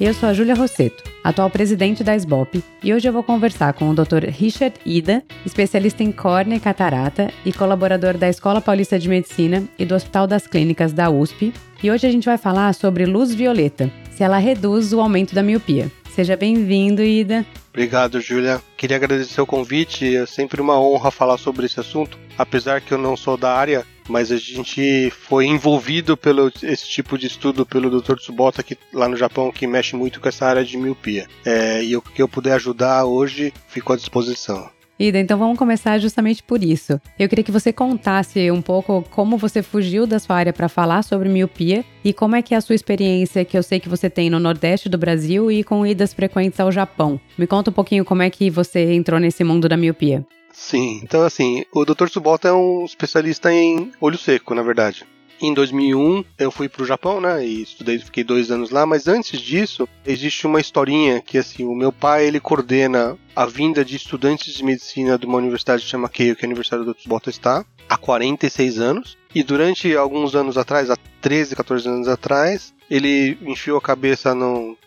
Eu sou a Júlia Rosseto, atual presidente da SBOP, e hoje eu vou conversar com o Dr. Richard Ida, especialista em córnea e catarata e colaborador da Escola Paulista de Medicina e do Hospital das Clínicas da USP. E hoje a gente vai falar sobre luz violeta, se ela reduz o aumento da miopia. Seja bem-vindo, Ida. Obrigado, Júlia. Queria agradecer o convite. É sempre uma honra falar sobre esse assunto. Apesar que eu não sou da área, mas a gente foi envolvido pelo esse tipo de estudo pelo Dr. Tsubota aqui lá no Japão que mexe muito com essa área de miopia. É, e o que eu puder ajudar hoje, fico à disposição. Ida, então vamos começar justamente por isso. Eu queria que você contasse um pouco como você fugiu da sua área para falar sobre miopia e como é que é a sua experiência que eu sei que você tem no Nordeste do Brasil e com idas frequentes ao Japão. Me conta um pouquinho como é que você entrou nesse mundo da miopia. Sim, então assim, o Dr. Tsubota é um especialista em olho seco, na verdade. Em 2001 eu fui para o Japão, né, e estudei, fiquei dois anos lá. Mas antes disso existe uma historinha que assim o meu pai ele coordena a vinda de estudantes de medicina de uma universidade que chama Keio, que é a Universidade do Tsubota está, há 46 anos. E durante alguns anos atrás, há 13, 14 anos atrás, ele enfiou a cabeça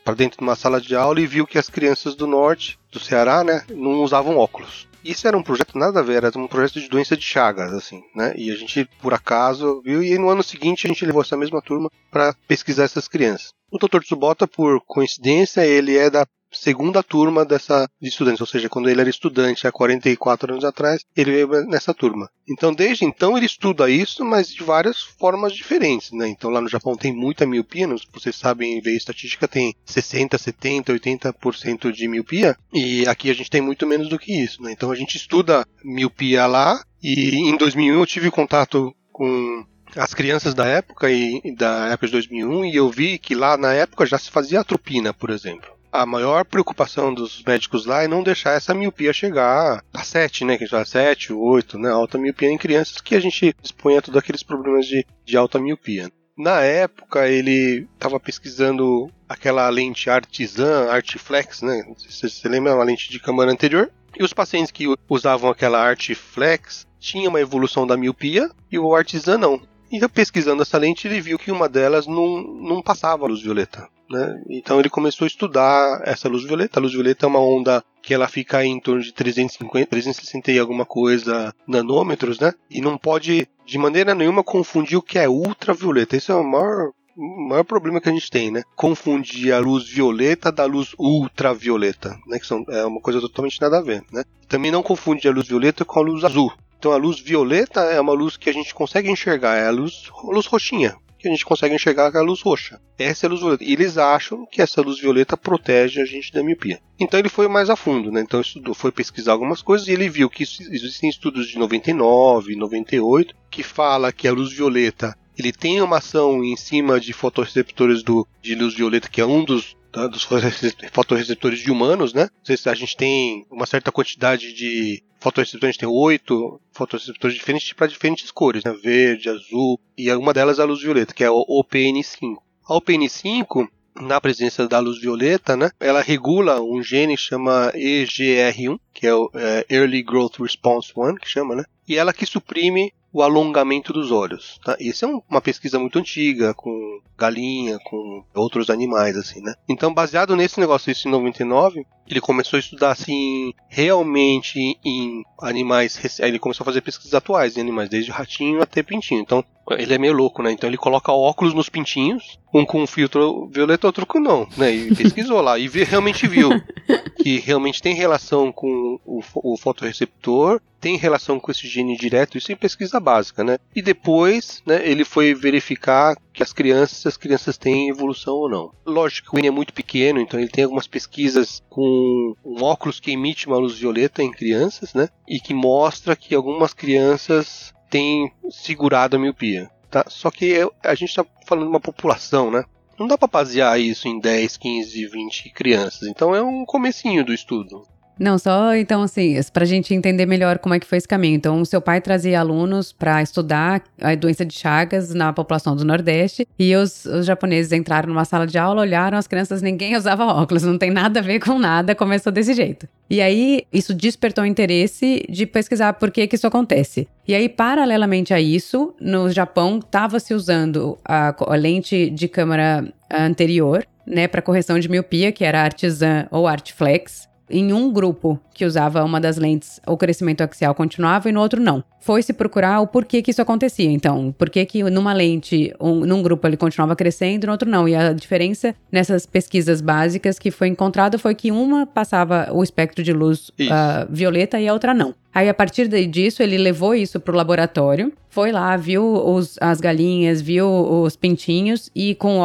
para dentro de uma sala de aula e viu que as crianças do norte, do Ceará, né, não usavam óculos. Isso era um projeto nada a ver, era um projeto de doença de Chagas, assim, né? E a gente, por acaso, viu, e no ano seguinte a gente levou essa mesma turma para pesquisar essas crianças. O Dr. Tsubota, por coincidência, ele é da segunda turma dessa de estudantes, ou seja, quando ele era estudante há 44 anos atrás, ele veio nessa turma. Então, desde então ele estuda isso, mas de várias formas diferentes, né? Então, lá no Japão tem muita miopia, vocês sabem, ver estatística tem 60, 70, 80% de miopia, e aqui a gente tem muito menos do que isso, né? Então, a gente estuda miopia lá, e em 2001 eu tive contato com as crianças da época e da época de 2001 e eu vi que lá na época já se fazia atropina, por exemplo a maior preocupação dos médicos lá é não deixar essa miopia chegar a 7, né? Que já é 7, 8, né? Alta miopia em crianças, que a gente expõe a todos aqueles problemas de, de alta miopia. Na época, ele estava pesquisando aquela lente artisã, Artiflex, né? Se você lembra, uma lente de câmara anterior. E os pacientes que usavam aquela Artiflex tinham uma evolução da miopia e o artisã não. E pesquisando essa lente, ele viu que uma delas não, não passava a luz violeta. Né? Então ele começou a estudar essa luz violeta. A luz violeta é uma onda que ela fica em torno de 350, 360 e alguma coisa nanômetros, né? E não pode de maneira nenhuma confundir o que é ultravioleta. Isso é o maior maior problema que a gente tem, né? Confundir a luz violeta da luz ultravioleta, né? Que são, é uma coisa totalmente nada a ver, né? Também não confundir a luz violeta com a luz azul. Então a luz violeta é uma luz que a gente consegue enxergar, é a luz, a luz roxinha, que a gente consegue enxergar com a luz roxa. Essa é a luz violeta. E eles acham que essa luz violeta protege a gente da miopia. Então ele foi mais a fundo, né? Então estudou, foi pesquisar algumas coisas e ele viu que existem estudos de 99, 98 que fala que a luz violeta ele tem uma ação em cima de fotoreceptores do, de luz violeta, que é um dos tá, dos fotoreceptores de humanos, né? A gente tem uma certa quantidade de fotoreceptores, a gente tem oito fotoreceptores diferentes para diferentes cores, né? Verde, azul, e uma delas é a luz violeta, que é o OPN5. A OPN5 na presença da luz violeta, né, ela regula um gene que chama EGR1, que é o é, Early Growth Response 1, que chama, né, e ela que suprime o alongamento dos olhos. Tá? Isso é um, uma pesquisa muito antiga, com galinha, com outros animais, assim, né? Então, baseado nesse negócio, isso em 99, ele começou a estudar, assim, realmente em animais. Ele começou a fazer pesquisas atuais em animais, desde ratinho até pintinho. Então, ele é meio louco, né? Então, ele coloca óculos nos pintinhos, um com filtro violeta, outro com não, né? E pesquisou lá e realmente viu que realmente tem relação com o, o fotoreceptor, tem relação com esse gene direto, isso em pesquisa básica, né? E depois, né, ele foi verificar que as crianças, se as crianças têm evolução ou não. Lógico que o N é muito pequeno, então ele tem algumas pesquisas com um óculos que emite uma luz violeta em crianças, né? E que mostra que algumas crianças têm segurado a miopia. Tá? Só que a gente está falando de uma população, né? Não dá para basear isso em 10, 15, 20 crianças. Então é um comecinho do estudo. Não, só então assim, para a gente entender melhor como é que foi esse caminho. Então, o seu pai trazia alunos para estudar a doença de Chagas na população do Nordeste e os, os, japoneses entraram numa sala de aula, olharam as crianças, ninguém usava óculos, não tem nada a ver com nada, começou desse jeito. E aí, isso despertou o interesse de pesquisar por que, que isso acontece. E aí, paralelamente a isso, no Japão, estava se usando a, a lente de câmera anterior, né, para correção de miopia, que era Artisan ou Artflex, em um grupo que usava uma das lentes, o crescimento axial continuava e no outro não. Foi-se procurar o porquê que isso acontecia. Então, por que que numa lente, um, num grupo ele continuava crescendo no outro não. E a diferença nessas pesquisas básicas que foi encontrada foi que uma passava o espectro de luz uh, violeta e a outra não. Aí, a partir disso, ele levou isso para o laboratório, foi lá, viu os, as galinhas, viu os pintinhos e com,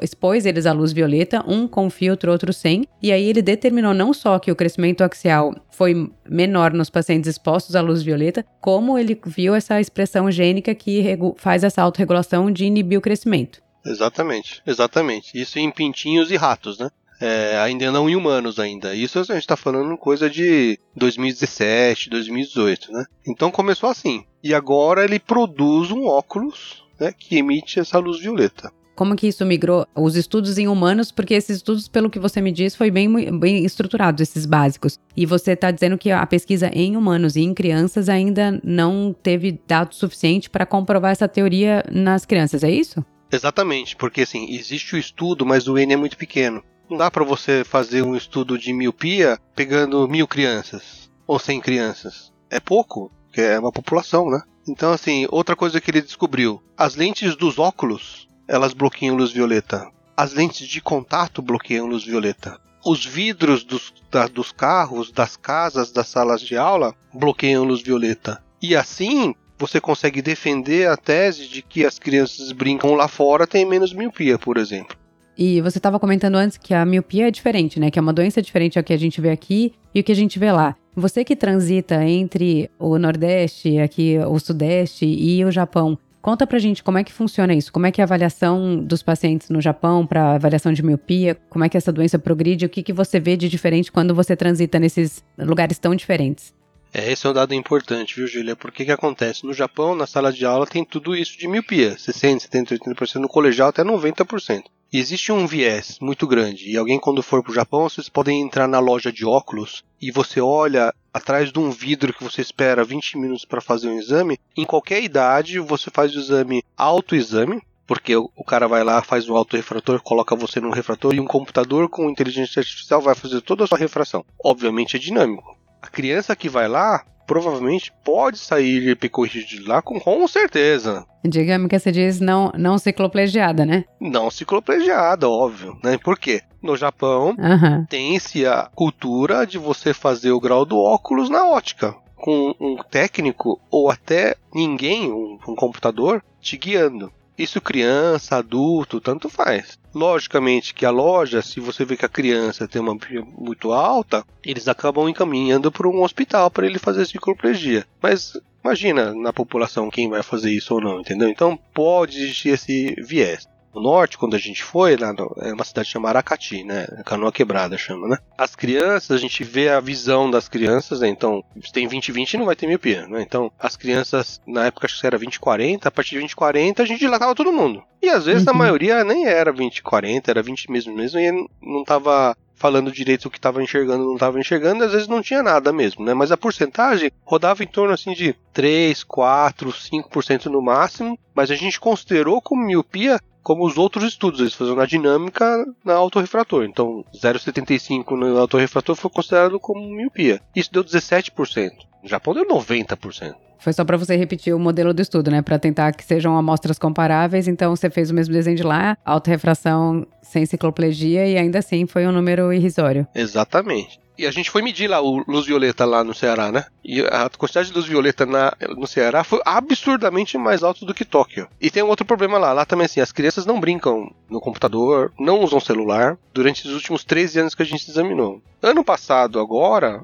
expôs eles à luz violeta, um com filtro, outro sem. E aí ele determinou não só que o crescimento axial foi menor nos pacientes expostos à luz violeta, como ele viu essa expressão gênica que faz essa autorregulação de inibir o crescimento. Exatamente, exatamente. Isso em pintinhos e ratos, né? É, ainda não em humanos ainda. Isso a gente está falando coisa de 2017, 2018, né? Então começou assim. E agora ele produz um óculos né, que emite essa luz violeta. Como que isso migrou os estudos em humanos? Porque esses estudos, pelo que você me diz, foi bem, bem estruturados, esses básicos. E você está dizendo que a pesquisa em humanos e em crianças ainda não teve dado suficiente para comprovar essa teoria nas crianças, é isso? Exatamente, porque assim, existe o estudo, mas o N é muito pequeno. Não dá para você fazer um estudo de miopia pegando mil crianças ou cem crianças. É pouco, porque é uma população, né? Então, assim, outra coisa que ele descobriu: as lentes dos óculos elas bloqueiam luz violeta. As lentes de contato bloqueiam luz violeta. Os vidros dos, da, dos carros, das casas, das salas de aula bloqueiam luz violeta. E assim você consegue defender a tese de que as crianças brincam lá fora têm menos miopia, por exemplo. E você estava comentando antes que a miopia é diferente, né? Que é uma doença diferente ao que a gente vê aqui e o que a gente vê lá. Você que transita entre o Nordeste, aqui o Sudeste e o Japão, conta pra gente como é que funciona isso, como é que é a avaliação dos pacientes no Japão para avaliação de miopia, como é que essa doença progride, o que, que você vê de diferente quando você transita nesses lugares tão diferentes. É, esse é um dado importante, viu, Júlia? Porque que acontece? No Japão, na sala de aula, tem tudo isso de miopia. 60, 70, 80%. No colegial, até 90%. E existe um viés muito grande. E alguém, quando for para o Japão, vocês podem entrar na loja de óculos e você olha atrás de um vidro que você espera 20 minutos para fazer um exame. Em qualquer idade, você faz o exame autoexame, porque o, cara vai lá, faz um autorrefrator, coloca você num refrator e um computador com inteligência artificial vai fazer toda a sua refração. Obviamente é dinâmico. A criança que vai lá provavelmente pode sair epicorrigida de lá com, com certeza. Digamos que você diz não, não cicloplegiada, né? Não cicloplegiada, óbvio, né? Por quê? No Japão uhum. tem-se a cultura de você fazer o grau do óculos na ótica. Com um técnico ou até ninguém, um, um computador, te guiando. Isso criança, adulto, tanto faz. Logicamente que a loja, se você vê que a criança tem uma muito alta, eles acabam encaminhando para um hospital para ele fazer cicloplegia. Mas imagina na população quem vai fazer isso ou não, entendeu? Então pode existir esse viés no norte, quando a gente foi, lá no, é uma cidade chamada Aracati, né? Canoa Quebrada chama, né? As crianças, a gente vê a visão das crianças, né? Então, se tem 20-20 não vai ter miopia, né? Então, as crianças, na época acho que era 20-40, a partir de 20-40 a gente dilatava todo mundo. E às vezes uhum. a maioria nem era 20-40, era 20 mesmo mesmo, e não tava falando direito o que estava enxergando não estava enxergando, às vezes não tinha nada mesmo, né? Mas a porcentagem rodava em torno assim de 3, 4, 5% no máximo, mas a gente considerou como miopia como os outros estudos, eles faziam na dinâmica na autorrefrator. Então, 0,75 no autorrefrator foi considerado como miopia. Isso deu 17%. No Japão deu 90%. Foi só para você repetir o modelo do estudo, né? Para tentar que sejam amostras comparáveis. Então, você fez o mesmo desenho de lá, autorrefração sem cicloplegia e ainda assim foi um número irrisório. Exatamente. E a gente foi medir lá o luz violeta lá no Ceará, né? E a quantidade de luz violeta na, no Ceará foi absurdamente mais alta do que Tóquio. E tem um outro problema lá. Lá também, assim, as crianças não brincam no computador, não usam celular durante os últimos 13 anos que a gente examinou. Ano passado, agora,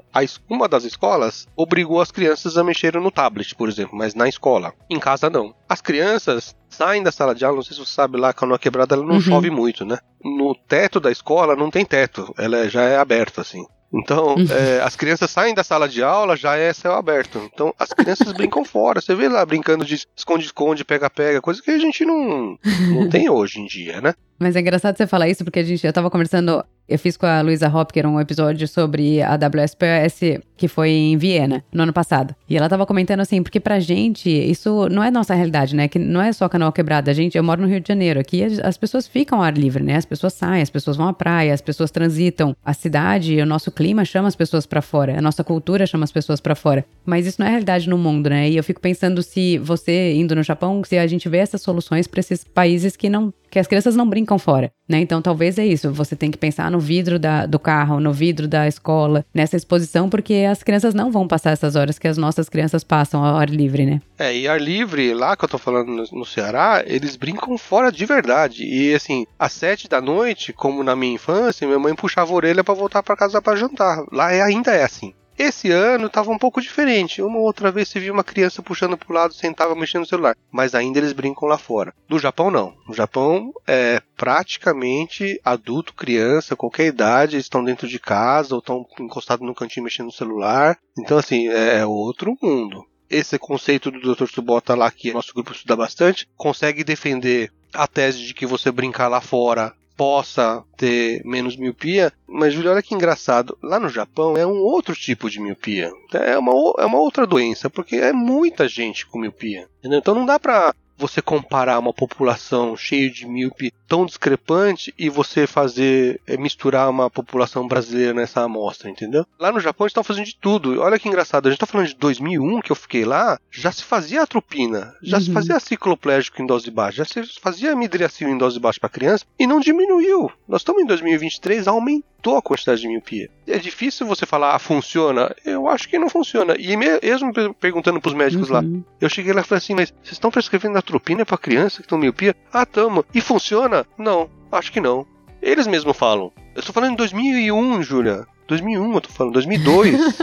uma das escolas obrigou as crianças a mexerem no tablet, por exemplo, mas na escola. Em casa, não. As crianças saem da sala de aula, não sei se você sabe lá, a canoa quebrada ela não uhum. chove muito, né? No teto da escola não tem teto, ela já é aberta, assim. Então, uhum. é, as crianças saem da sala de aula, já é céu aberto. Então, as crianças brincam fora. Você vê lá brincando de esconde-esconde, pega-pega, coisa que a gente não, não tem hoje em dia, né? Mas é engraçado você falar isso, porque a gente, eu tava conversando, eu fiz com a Luisa Hopker um episódio sobre a WSPS que foi em Viena, no ano passado. E ela tava comentando assim, porque pra gente, isso não é nossa realidade, né? Que não é só canal quebrada. A gente, eu moro no Rio de Janeiro, aqui as pessoas ficam ao ar livre, né? As pessoas saem, as pessoas vão à praia, as pessoas transitam. A cidade, o nosso clima chama as pessoas para fora, a nossa cultura chama as pessoas para fora. Mas isso não é realidade no mundo, né? E eu fico pensando se você, indo no Japão, se a gente vê essas soluções para esses países que não que as crianças não brincam fora, né? Então talvez é isso. Você tem que pensar no vidro da, do carro, no vidro da escola, nessa exposição, porque as crianças não vão passar essas horas que as nossas crianças passam ao ar livre, né? É, e ar livre, lá que eu tô falando no, Ceará, eles brincam fora de verdade. E assim, às sete da noite, como na minha infância, minha mãe puxava a orelha para voltar para casa para jantar. Lá é, ainda é assim. Esse ano estava um pouco diferente. Uma outra vez se viu uma criança puxando para o lado, sentava mexendo no celular. Mas ainda eles brincam lá fora. No Japão, não. No Japão, é praticamente adulto, criança, qualquer idade, estão dentro de casa ou estão encostados no cantinho mexendo no celular. Então, assim, é, é outro mundo. Esse conceito do Dr. Subota lá, que nosso grupo estuda bastante, consegue defender a tese de que você brincar lá fora possa ter menos miopia, mas olha que engraçado, lá no Japão é um outro tipo de miopia, é uma, é uma outra doença, porque é muita gente com miopia, entendeu? então não dá pra você comparar uma população cheia de míope tão discrepante e você fazer é, misturar uma população brasileira nessa amostra, entendeu? Lá no Japão eles estão fazendo de tudo. Olha que engraçado, a gente está falando de 2001 que eu fiquei lá, já se fazia atropina, já uhum. se fazia cicloplégico em dose baixa, já se fazia midriacil em dose baixa para criança e não diminuiu. Nós estamos em 2023, aumentou a quantidade de miopia. É difícil você falar, ah, funciona? Eu acho que não funciona. E mesmo perguntando para os médicos uhum. lá, eu cheguei lá e falei assim, mas vocês estão prescrevendo atropina para criança que estão miopia? Ah, tamo. E funciona? Não, acho que não. Eles mesmos falam. Eu estou falando em 2001, Júlia. 2001 eu tô falando, 2002.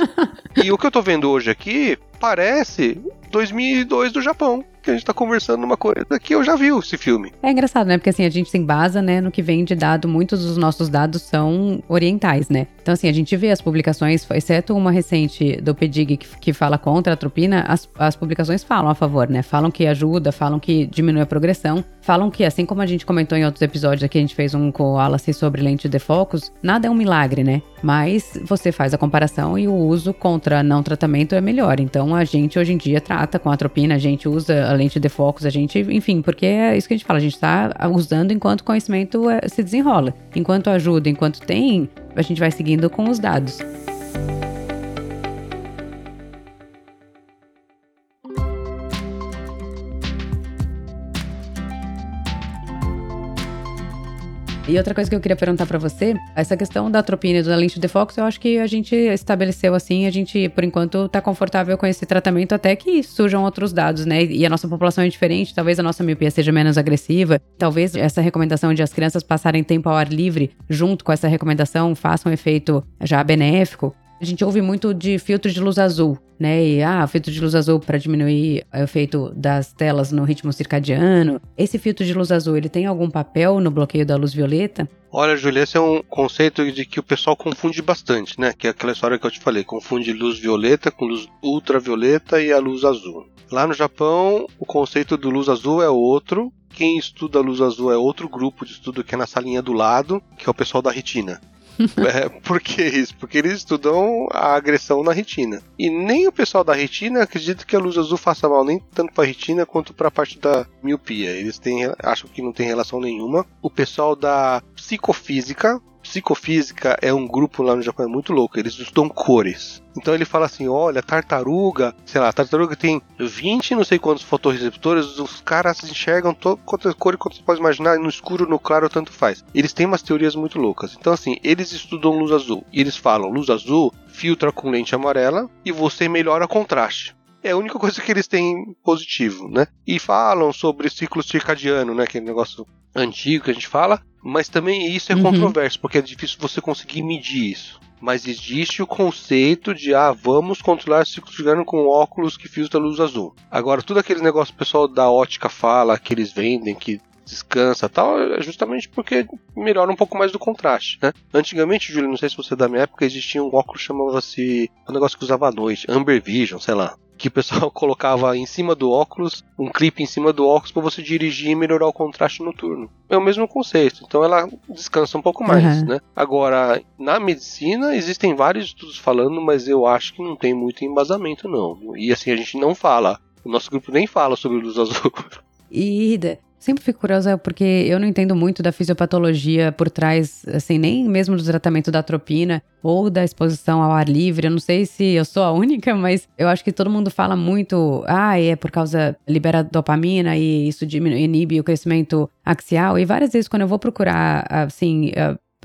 e o que eu tô vendo hoje aqui parece 2002 do Japão que a gente tá conversando numa coisa que eu já vi esse filme. É engraçado, né? Porque assim, a gente se embasa, né, no que vem de dado, muitos dos nossos dados são orientais, né? Então assim, a gente vê as publicações, exceto uma recente do PEDIG que, que fala contra a atropina, as, as publicações falam a favor, né? Falam que ajuda, falam que diminui a progressão, falam que, assim como a gente comentou em outros episódios aqui, a gente fez um com o Wallace sobre lente de focos, nada é um milagre, né? Mas você faz a comparação e o uso contra não tratamento é melhor. Então a gente hoje em dia trata com a atropina, a gente usa a lente de focos, a gente, enfim, porque é isso que a gente fala, a gente está usando enquanto conhecimento é, se desenrola. Enquanto ajuda, enquanto tem, a gente vai seguindo com os dados. E outra coisa que eu queria perguntar para você, essa questão da atropina e da lente de foco, eu acho que a gente estabeleceu assim, a gente, por enquanto, tá confortável com esse tratamento até que surjam outros dados, né? E a nossa população é diferente, talvez a nossa miopia seja menos agressiva, talvez essa recomendação de as crianças passarem tempo ao ar livre, junto com essa recomendação, faça um efeito já benéfico. A gente ouve muito de filtro de luz azul, né? E ah, filtro de luz azul para diminuir o efeito das telas no ritmo circadiano. Esse filtro de luz azul, ele tem algum papel no bloqueio da luz violeta? Olha, Julia, esse é um conceito de que o pessoal confunde bastante, né? Que é aquela história que eu te falei, confunde luz violeta com luz ultravioleta e a luz azul. Lá no Japão, o conceito do luz azul é outro. Quem estuda luz azul é outro grupo de estudo que é na salinha do lado, que é o pessoal da retina. é, por que isso? Porque eles estudam a agressão na retina. E nem o pessoal da retina acredita que a luz azul faça mal nem tanto para a retina quanto para a parte da miopia. Eles têm, acham que não tem relação nenhuma. O pessoal da psicofísica psicofísica é um grupo lá no Japão é muito louco, eles estudam cores. Então ele fala assim: olha, tartaruga, sei lá, tartaruga tem 20 não sei quantos fotorreceptores, os caras enxergam todo, quantas cores quanto você pode imaginar, no escuro, no claro, tanto faz. Eles têm umas teorias muito loucas. Então, assim, eles estudam luz azul e eles falam: luz azul filtra com lente amarela e você melhora contraste. É a única coisa que eles têm positivo, né? E falam sobre ciclo circadiano, né? Que é um negócio antigo que a gente fala, mas também isso é uhum. controverso, porque é difícil você conseguir medir isso. Mas existe o conceito de, ah, vamos controlar o ciclo circadiano com óculos que filtram luz azul. Agora, tudo aquele negócio que o pessoal da ótica fala, que eles vendem, que descansa tal, é justamente porque melhora um pouco mais do contraste, né? Antigamente, Júlio, não sei se você é da minha época, existia um óculos chamava-se, um negócio que usava à noite, Amber Vision, sei lá que o pessoal colocava em cima do óculos, um clipe em cima do óculos para você dirigir e melhorar o contraste noturno. É o mesmo conceito, então ela descansa um pouco mais, uhum. né? Agora, na medicina existem vários estudos falando, mas eu acho que não tem muito embasamento não. E assim a gente não fala, o nosso grupo nem fala sobre luz azul. E Sempre fico curiosa porque eu não entendo muito da fisiopatologia por trás, assim, nem mesmo do tratamento da atropina ou da exposição ao ar livre. Eu não sei se eu sou a única, mas eu acho que todo mundo fala muito, ah, é por causa libera dopamina e isso diminui, inibe o crescimento axial. E várias vezes quando eu vou procurar, assim,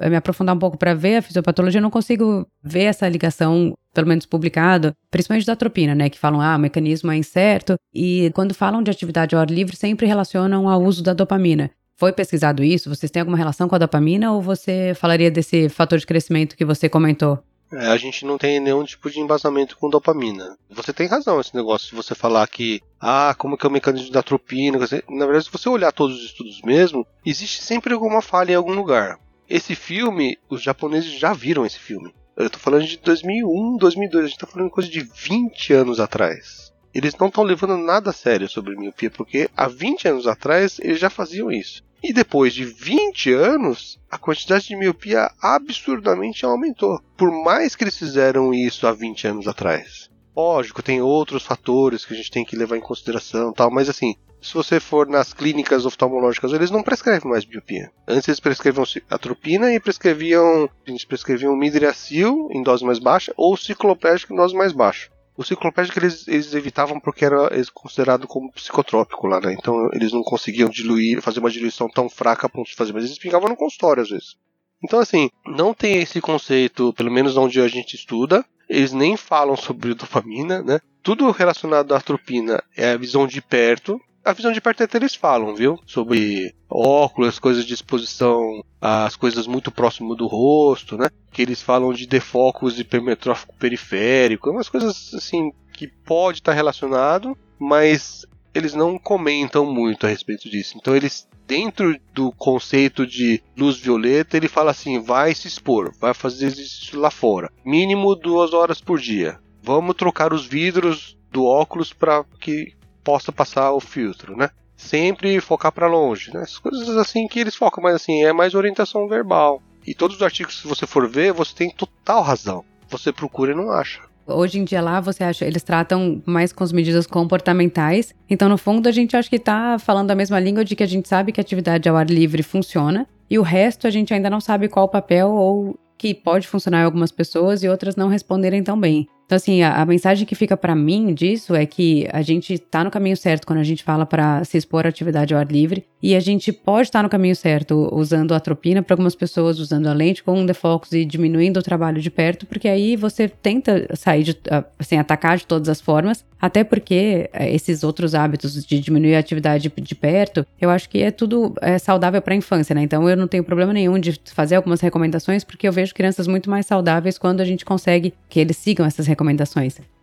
me aprofundar um pouco para ver a fisiopatologia, eu não consigo ver essa ligação, pelo menos publicado, principalmente da atropina, né? Que falam, ah, o mecanismo é incerto. E quando falam de atividade ao ar livre, sempre relacionam ao uso da dopamina. Foi pesquisado isso? Vocês têm alguma relação com a dopamina ou você falaria desse fator de crescimento que você comentou? É, a gente não tem nenhum tipo de embasamento com dopamina. Você tem razão esse negócio de você falar que, ah, como que é o mecanismo da atropina. Na verdade, se você olhar todos os estudos mesmo, existe sempre alguma falha em algum lugar. Esse filme, os japoneses já viram esse filme. Eu tô falando de 2001, 2002, a gente tá falando coisa de 20 anos atrás. Eles não estão levando nada a sério sobre miopia, porque há 20 anos atrás eles já faziam isso. E depois de 20 anos, a quantidade de miopia absurdamente aumentou. Por mais que eles fizeram isso há 20 anos atrás. Lógico, tem outros fatores que a gente tem que levar em consideração, tal, mas assim, se você for nas clínicas oftalmológicas, eles não prescrevem mais biopia. Antes eles prescreviam atropina e prescreviam, eles prescreviam midracil em dose mais baixa ou ciclopédico em dose mais baixa. O ciclopédico eles, eles evitavam porque era considerado como psicotrópico lá, né? Então eles não conseguiam diluir, fazer uma diluição tão fraca a ponto de fazer, mas eles pingavam no consultório às vezes. Então, assim, não tem esse conceito, pelo menos onde a gente estuda, eles nem falam sobre dopamina, né? Tudo relacionado à atropina é a visão de perto, a visão de perto até eles falam, viu? Sobre óculos, coisas de exposição às coisas muito próximo do rosto, né? Que eles falam de defocus hipermetrófico periférico, umas coisas assim que pode estar relacionado, mas eles não comentam muito a respeito disso. Então eles dentro do conceito de luz violeta, ele fala assim: vai se expor, vai fazer isso lá fora, mínimo duas horas por dia. Vamos trocar os vidros do óculos para que possa passar o filtro, né? Sempre focar para longe, né? As coisas assim que eles focam, mas assim, é mais orientação verbal. E todos os artigos que você for ver, você tem total razão. Você procura e não acha. Hoje em dia lá, você acha, eles tratam mais com as medidas comportamentais. Então, no fundo, a gente acha que está falando a mesma língua de que a gente sabe que a atividade ao ar livre funciona. E o resto a gente ainda não sabe qual o papel ou que pode funcionar em algumas pessoas e outras não responderem tão bem. Então, assim, a, a mensagem que fica para mim disso é que a gente tá no caminho certo quando a gente fala para se expor à atividade ao ar livre e a gente pode estar tá no caminho certo usando a atropina para algumas pessoas, usando a lente com um defocus e diminuindo o trabalho de perto, porque aí você tenta sair de, assim, atacar de todas as formas, até porque é, esses outros hábitos de diminuir a atividade de perto, eu acho que é tudo é, saudável para a infância, né? Então eu não tenho problema nenhum de fazer algumas recomendações, porque eu vejo crianças muito mais saudáveis quando a gente consegue que eles sigam essas recomendações.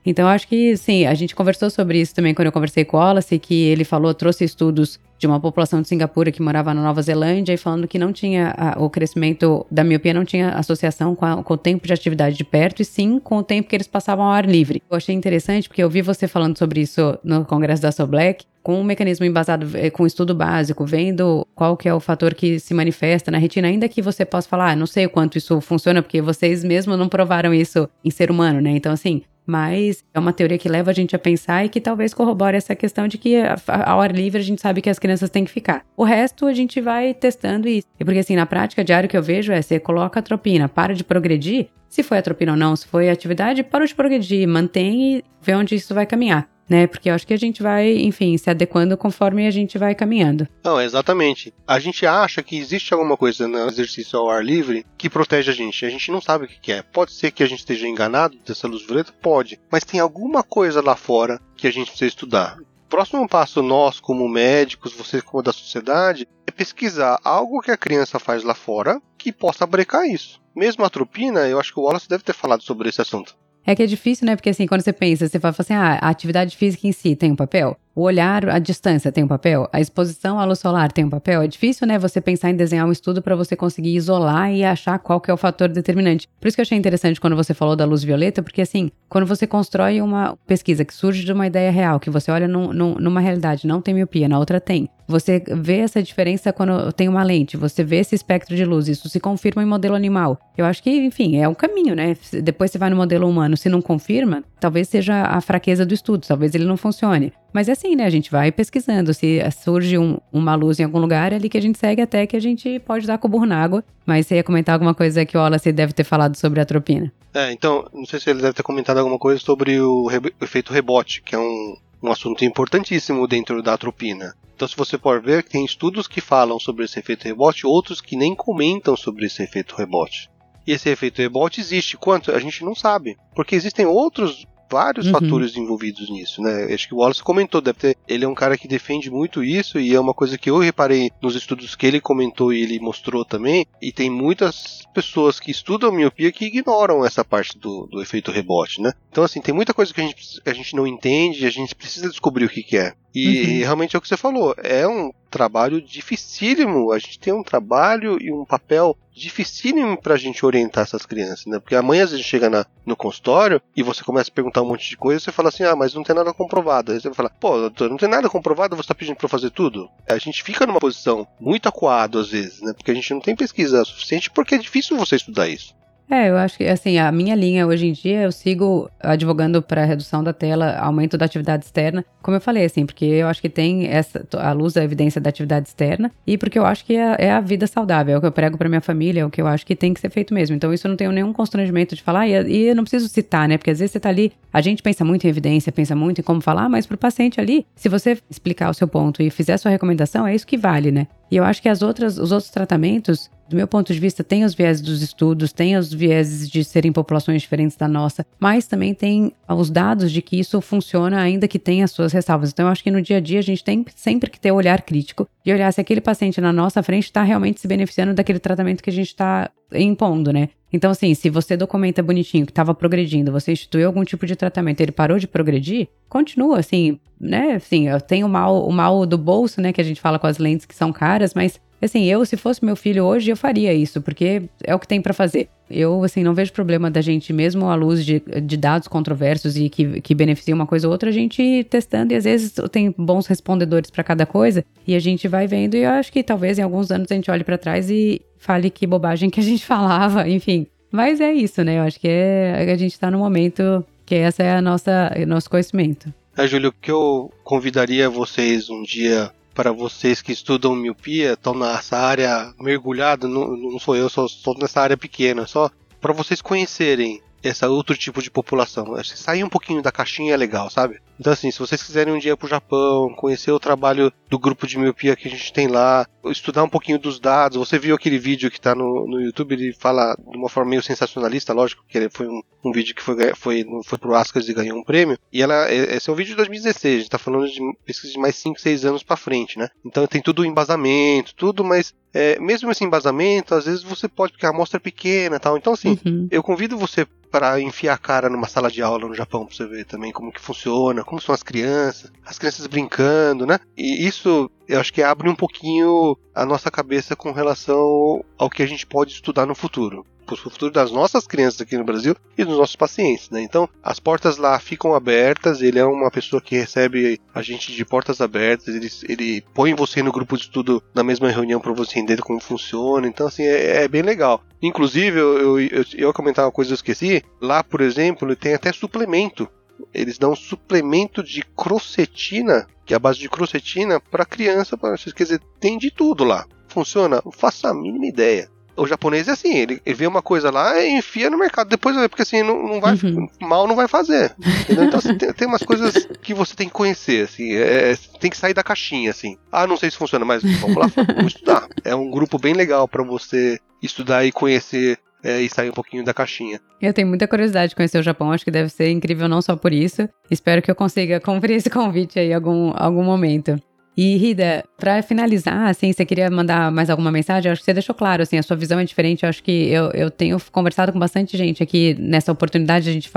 Então, acho que sim, a gente conversou sobre isso também quando eu conversei com o Wallace, que ele falou, trouxe estudos de uma população de Singapura que morava na Nova Zelândia e falando que não tinha a, o crescimento da miopia não tinha associação com, a, com, o tempo de atividade de perto e sim com o tempo que eles passavam ao ar livre. Eu achei interessante porque eu vi você falando sobre isso no congresso da So Black com um mecanismo embasado eh, com estudo básico, vendo qual que é o fator que se manifesta na retina, ainda que você possa falar, ah, não sei o quanto isso funciona, porque vocês mesmos não provaram isso em ser humano, né? Então, assim, mas é uma teoria que leva a gente a pensar e que talvez corrobore essa questão de que ao ar livre a gente sabe que as crianças têm que ficar. O resto a gente vai testando isso. E porque assim, na prática diário que eu vejo é você coloca a tropina, para de progredir, se foi atropina ou não, se foi atividade, parou de progredir, mantém e vê onde isso vai caminhar. Né? Porque eu acho que a gente vai, enfim, se adequando conforme a gente vai caminhando. Não, exatamente. A gente acha que existe alguma coisa no exercício ao ar livre que protege a gente. A gente não sabe o que é. Pode ser que a gente esteja enganado dessa luz violeta? Pode. Mas tem alguma coisa lá fora que a gente precisa estudar próximo passo nós, como médicos, vocês como da sociedade, é pesquisar algo que a criança faz lá fora que possa brecar isso. Mesmo a tropina, eu acho que o Wallace deve ter falado sobre esse assunto. É que é difícil, né? Porque assim, quando você pensa, você fala assim, ah, a atividade física em si tem um papel? O olhar à distância tem um papel? A exposição à luz solar tem um papel? É difícil, né, você pensar em desenhar um estudo para você conseguir isolar e achar qual que é o fator determinante. Por isso que eu achei interessante quando você falou da luz violeta, porque assim, quando você constrói uma pesquisa que surge de uma ideia real, que você olha num, num, numa realidade, não tem miopia, na outra tem. Você vê essa diferença quando tem uma lente, você vê esse espectro de luz, isso se confirma em modelo animal. Eu acho que, enfim, é um caminho, né? Depois você vai no modelo humano, se não confirma, talvez seja a fraqueza do estudo, talvez ele não funcione. Mas é assim, né? A gente vai pesquisando. Se surge um, uma luz em algum lugar, é ali que a gente segue até que a gente pode dar com o burro na água. Mas você ia comentar alguma coisa que o Wallace deve ter falado sobre a atropina. É, então, não sei se ele deve ter comentado alguma coisa sobre o, re o efeito rebote, que é um, um assunto importantíssimo dentro da atropina. Então, se você for ver, tem estudos que falam sobre esse efeito rebote, outros que nem comentam sobre esse efeito rebote. E esse efeito rebote existe. Quanto? A gente não sabe. Porque existem outros vários uhum. fatores envolvidos nisso, né? Acho que o Wallace comentou, deve ter, ele é um cara que defende muito isso e é uma coisa que eu reparei nos estudos que ele comentou e ele mostrou também. E tem muitas pessoas que estudam miopia que ignoram essa parte do, do efeito rebote, né? Então, assim, tem muita coisa que a gente, a gente não entende e a gente precisa descobrir o que, que é. E uhum. realmente é o que você falou, é um trabalho dificílimo. A gente tem um trabalho e um papel dificílimo pra gente orientar essas crianças, né? Porque amanhã às vezes chega na, no consultório e você começa a perguntar um monte de coisa e você fala assim, ah, mas não tem nada comprovado. Aí você vai falar, pô, doutor, não tem nada comprovado, você tá pedindo pra eu fazer tudo? A gente fica numa posição muito acuado às vezes, né? Porque a gente não tem pesquisa suficiente porque é difícil você estudar isso. É, eu acho que, assim, a minha linha hoje em dia, eu sigo advogando para redução da tela, aumento da atividade externa, como eu falei, assim, porque eu acho que tem essa, a luz da evidência da atividade externa e porque eu acho que é, é a vida saudável, é o que eu prego para minha família, é o que eu acho que tem que ser feito mesmo. Então, isso eu não tenho nenhum constrangimento de falar, e, e eu não preciso citar, né, porque às vezes você tá ali, a gente pensa muito em evidência, pensa muito em como falar, mas pro paciente ali, se você explicar o seu ponto e fizer a sua recomendação, é isso que vale, né? E eu acho que as outras, os outros tratamentos, do meu ponto de vista, tem os viéses dos estudos, tem os viéses de serem populações diferentes da nossa, mas também tem os dados de que isso funciona, ainda que tenha as suas ressalvas. Então, eu acho que no dia a dia a gente tem sempre que ter o olhar crítico de olhar se aquele paciente na nossa frente está realmente se beneficiando daquele tratamento que a gente está impondo, né? Então, assim, se você documenta bonitinho que estava progredindo, você instituiu algum tipo de tratamento ele parou de progredir, continua, assim, né? Assim, tenho o mal, o mal do bolso, né? Que a gente fala com as lentes que são caras, mas Assim, eu, se fosse meu filho hoje, eu faria isso, porque é o que tem para fazer. Eu, assim, não vejo problema da gente, mesmo à luz de, de dados controversos e que, que beneficiam uma coisa ou outra, a gente ir testando e às vezes tem bons respondedores para cada coisa e a gente vai vendo. E eu acho que talvez em alguns anos a gente olhe para trás e fale que bobagem que a gente falava, enfim. Mas é isso, né? Eu acho que é, a gente tá no momento que essa é a nossa nosso conhecimento. É, Júlio, que eu convidaria vocês um dia para vocês que estudam miopia, estão nessa área mergulhada, não, não sou eu, só estou nessa área pequena, só para vocês conhecerem esse outro tipo de população. Sair um pouquinho da caixinha é legal, sabe? Então, assim, se vocês quiserem um dia pro Japão, conhecer o trabalho do grupo de miopia que a gente tem lá, estudar um pouquinho dos dados, você viu aquele vídeo que tá no, no YouTube, ele fala de uma forma meio sensacionalista, lógico, que foi um, um vídeo que foi, foi, foi pro Ascas e ganhou um prêmio. E ela, esse é um vídeo de 2016, a gente tá falando de pesquisa de mais 5, 6 anos para frente, né? Então tem tudo embasamento, tudo, mas é, mesmo esse embasamento, às vezes você pode, porque a amostra é pequena tal. Então, assim, uhum. eu convido você para enfiar a cara numa sala de aula no Japão para você ver também como que funciona, como são as crianças, as crianças brincando, né? E isso eu acho que abre um pouquinho a nossa cabeça com relação ao que a gente pode estudar no futuro. para o futuro das nossas crianças aqui no Brasil e dos nossos pacientes, né? Então, as portas lá ficam abertas, ele é uma pessoa que recebe a gente de portas abertas, ele, ele põe você no grupo de estudo na mesma reunião para você entender como funciona, então, assim, é, é bem legal. Inclusive, eu, eu, eu, eu comentar uma coisa que eu esqueci, lá, por exemplo, tem até suplemento eles dão suplemento de crocetina, que é a base de crocetina, para criança. Pra, quer dizer, tem de tudo lá. Funciona? Não faço a mínima ideia. O japonês é assim, ele, ele vê uma coisa lá e enfia no mercado, depois porque assim, não, não vai, uhum. mal não vai fazer. Entendeu? Então assim, tem, tem, umas coisas que você tem que conhecer, assim, é, é, tem que sair da caixinha, assim. Ah, não sei se funciona, mas vamos lá, vamos estudar. É um grupo bem legal para você estudar e conhecer é, e sair um pouquinho da caixinha. Eu tenho muita curiosidade de conhecer o Japão, acho que deve ser incrível não só por isso. Espero que eu consiga cumprir esse convite aí em algum, algum momento. E Rida, para finalizar, assim, você queria mandar mais alguma mensagem? Eu acho que você deixou claro, assim, a sua visão é diferente. Eu acho que eu, eu tenho conversado com bastante gente aqui nessa oportunidade de a gente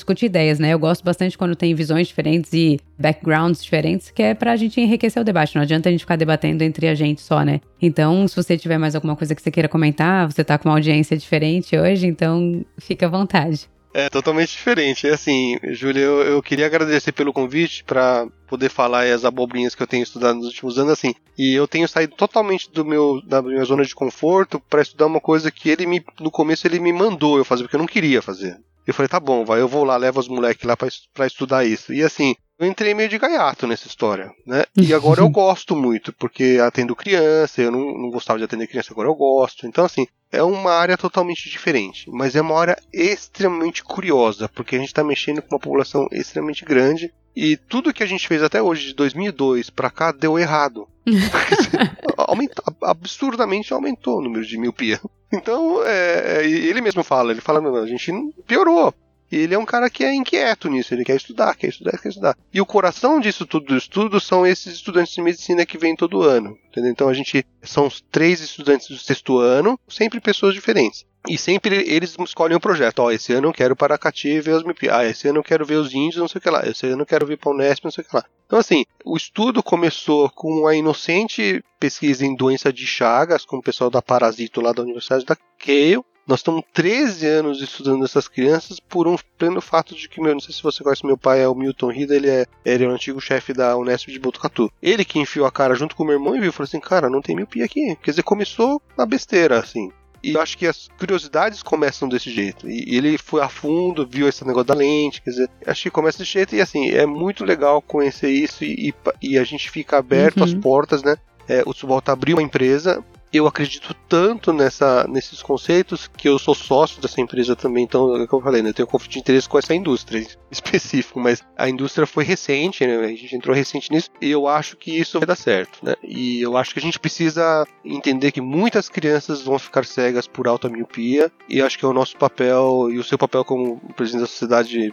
discutir ideias, né? Eu gosto bastante quando tem visões diferentes e backgrounds diferentes, que é pra gente enriquecer o debate. Não adianta a gente ficar debatendo entre a gente só, né? Então, se você tiver mais alguma coisa que você queira comentar, você tá com uma audiência diferente hoje, então fica à vontade. É totalmente diferente. É assim, Júlia, eu, eu, queria agradecer pelo convite para poder falar as abobrinhas que eu tenho estudado nos últimos anos, assim. E eu tenho saído totalmente do meu da minha zona de conforto para estudar uma coisa que ele me no começo ele me mandou eu fazer porque eu não queria fazer. Eu falei, tá bom, vai, eu vou lá, levo os moleques lá para estudar isso. E assim, eu entrei meio de gaiato nessa história, né? E agora eu gosto muito, porque atendo criança, eu não, não gostava de atender criança, agora eu gosto. Então, assim, é uma área totalmente diferente, mas é uma área extremamente curiosa, porque a gente está mexendo com uma população extremamente grande e tudo que a gente fez até hoje, de 2002 para cá, deu errado. Aumenta, absurdamente aumentou o número de miopia. Então, é, é ele mesmo fala, ele fala, a gente piorou. E ele é um cara que é inquieto nisso, ele quer estudar, quer estudar, quer estudar. E o coração disso tudo do estudo são esses estudantes de medicina que vêm todo ano. Entendeu? Então a gente são os três estudantes do sexto ano, sempre pessoas diferentes. E sempre eles escolhem um projeto. Ó, oh, esse ano eu quero Paracati ver os MIP. Ah, esse ano eu quero ver os índios, não sei o que lá. Esse ano eu quero ver Paunesp, não sei o que lá. Então, assim, o estudo começou com a inocente pesquisa em doença de Chagas, com o pessoal da Parasito lá da Universidade da Keio. Nós estamos 13 anos estudando essas crianças por um pleno fato de que, meu, não sei se você conhece meu pai, é o Milton Rida, ele é, ele é o antigo chefe da Unesp de Botucatu. Ele que enfiou a cara junto com o meu irmão e viu, falou assim, cara, não tem miopia aqui. Quer dizer, começou na besteira, assim. E eu acho que as curiosidades começam desse jeito. E ele foi a fundo, viu esse negócio da lente, quer dizer, acho que começa desse jeito. E assim, é muito legal conhecer isso e, e, e a gente fica aberto uhum. às portas, né? É, o Subalta abriu uma empresa, eu acredito tanto nessa, nesses conceitos que eu sou sócio dessa empresa também, então, é o que eu falei, né, eu tenho conflito de interesse com essa indústria específico, mas a indústria foi recente, né, a gente entrou recente nisso, e eu acho que isso vai dar certo, né, e eu acho que a gente precisa entender que muitas crianças vão ficar cegas por alta miopia, e acho que é o nosso papel, e o seu papel como presidente da Sociedade de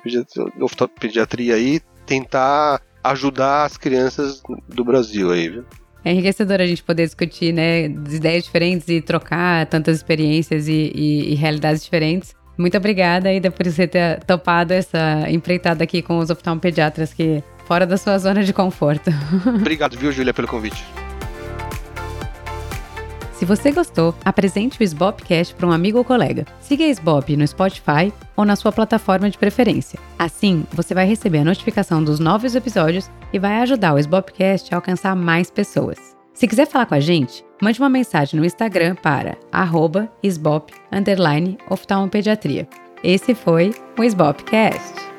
Pediatria aí, tentar ajudar as crianças do Brasil aí, viu? É enriquecedor a gente poder discutir, né, ideias diferentes e trocar tantas experiências e, e, e realidades diferentes. Muito obrigada, Ida, por você ter topado essa empreitada aqui com os oftalmopediatras que fora da sua zona de conforto. Obrigado, viu, Júlia, pelo convite. Se você gostou, apresente o Sbopcast para um amigo ou colega. Siga a Sbop no Spotify ou na sua plataforma de preferência. Assim, você vai receber a notificação dos novos episódios e vai ajudar o Sbopcast a alcançar mais pessoas. Se quiser falar com a gente, mande uma mensagem no Instagram para arroba oftalmopediatria. Esse foi o Sbopcast.